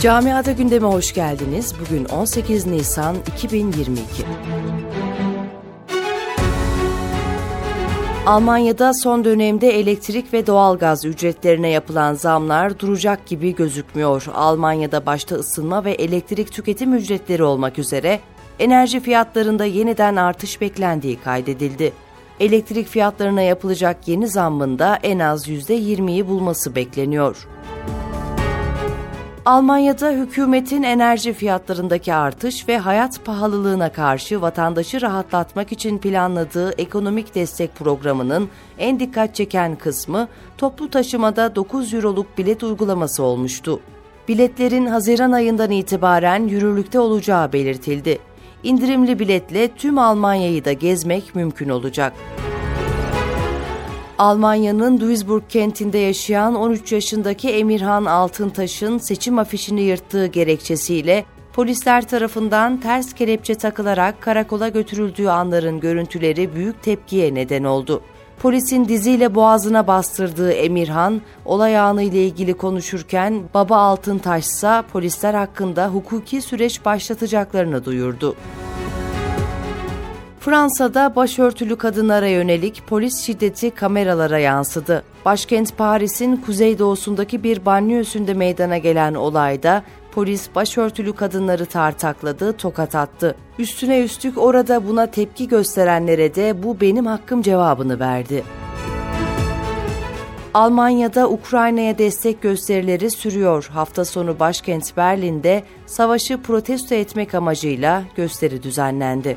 Camiada gündeme hoş geldiniz. Bugün 18 Nisan 2022. Almanya'da son dönemde elektrik ve doğalgaz ücretlerine yapılan zamlar duracak gibi gözükmüyor. Almanya'da başta ısınma ve elektrik tüketim ücretleri olmak üzere enerji fiyatlarında yeniden artış beklendiği kaydedildi. Elektrik fiyatlarına yapılacak yeni zammın da en az %20'yi bulması bekleniyor. Almanya'da hükümetin enerji fiyatlarındaki artış ve hayat pahalılığına karşı vatandaşı rahatlatmak için planladığı ekonomik destek programının en dikkat çeken kısmı toplu taşımada 9 euroluk bilet uygulaması olmuştu. Biletlerin Haziran ayından itibaren yürürlükte olacağı belirtildi. İndirimli biletle tüm Almanya'yı da gezmek mümkün olacak. Almanya'nın Duisburg kentinde yaşayan 13 yaşındaki Emirhan Altıntaş'ın seçim afişini yırttığı gerekçesiyle polisler tarafından ters kelepçe takılarak karakola götürüldüğü anların görüntüleri büyük tepkiye neden oldu. Polisin diziyle boğazına bastırdığı Emirhan, olay anı ile ilgili konuşurken baba Altıntaş ise polisler hakkında hukuki süreç başlatacaklarını duyurdu. Fransa'da başörtülü kadınlara yönelik polis şiddeti kameralara yansıdı. Başkent Paris'in kuzeydoğusundaki bir banliyösünde meydana gelen olayda polis başörtülü kadınları tartakladı, tokat attı. Üstüne üstlük orada buna tepki gösterenlere de bu benim hakkım cevabını verdi. Almanya'da Ukrayna'ya destek gösterileri sürüyor. Hafta sonu başkent Berlin'de savaşı protesto etmek amacıyla gösteri düzenlendi.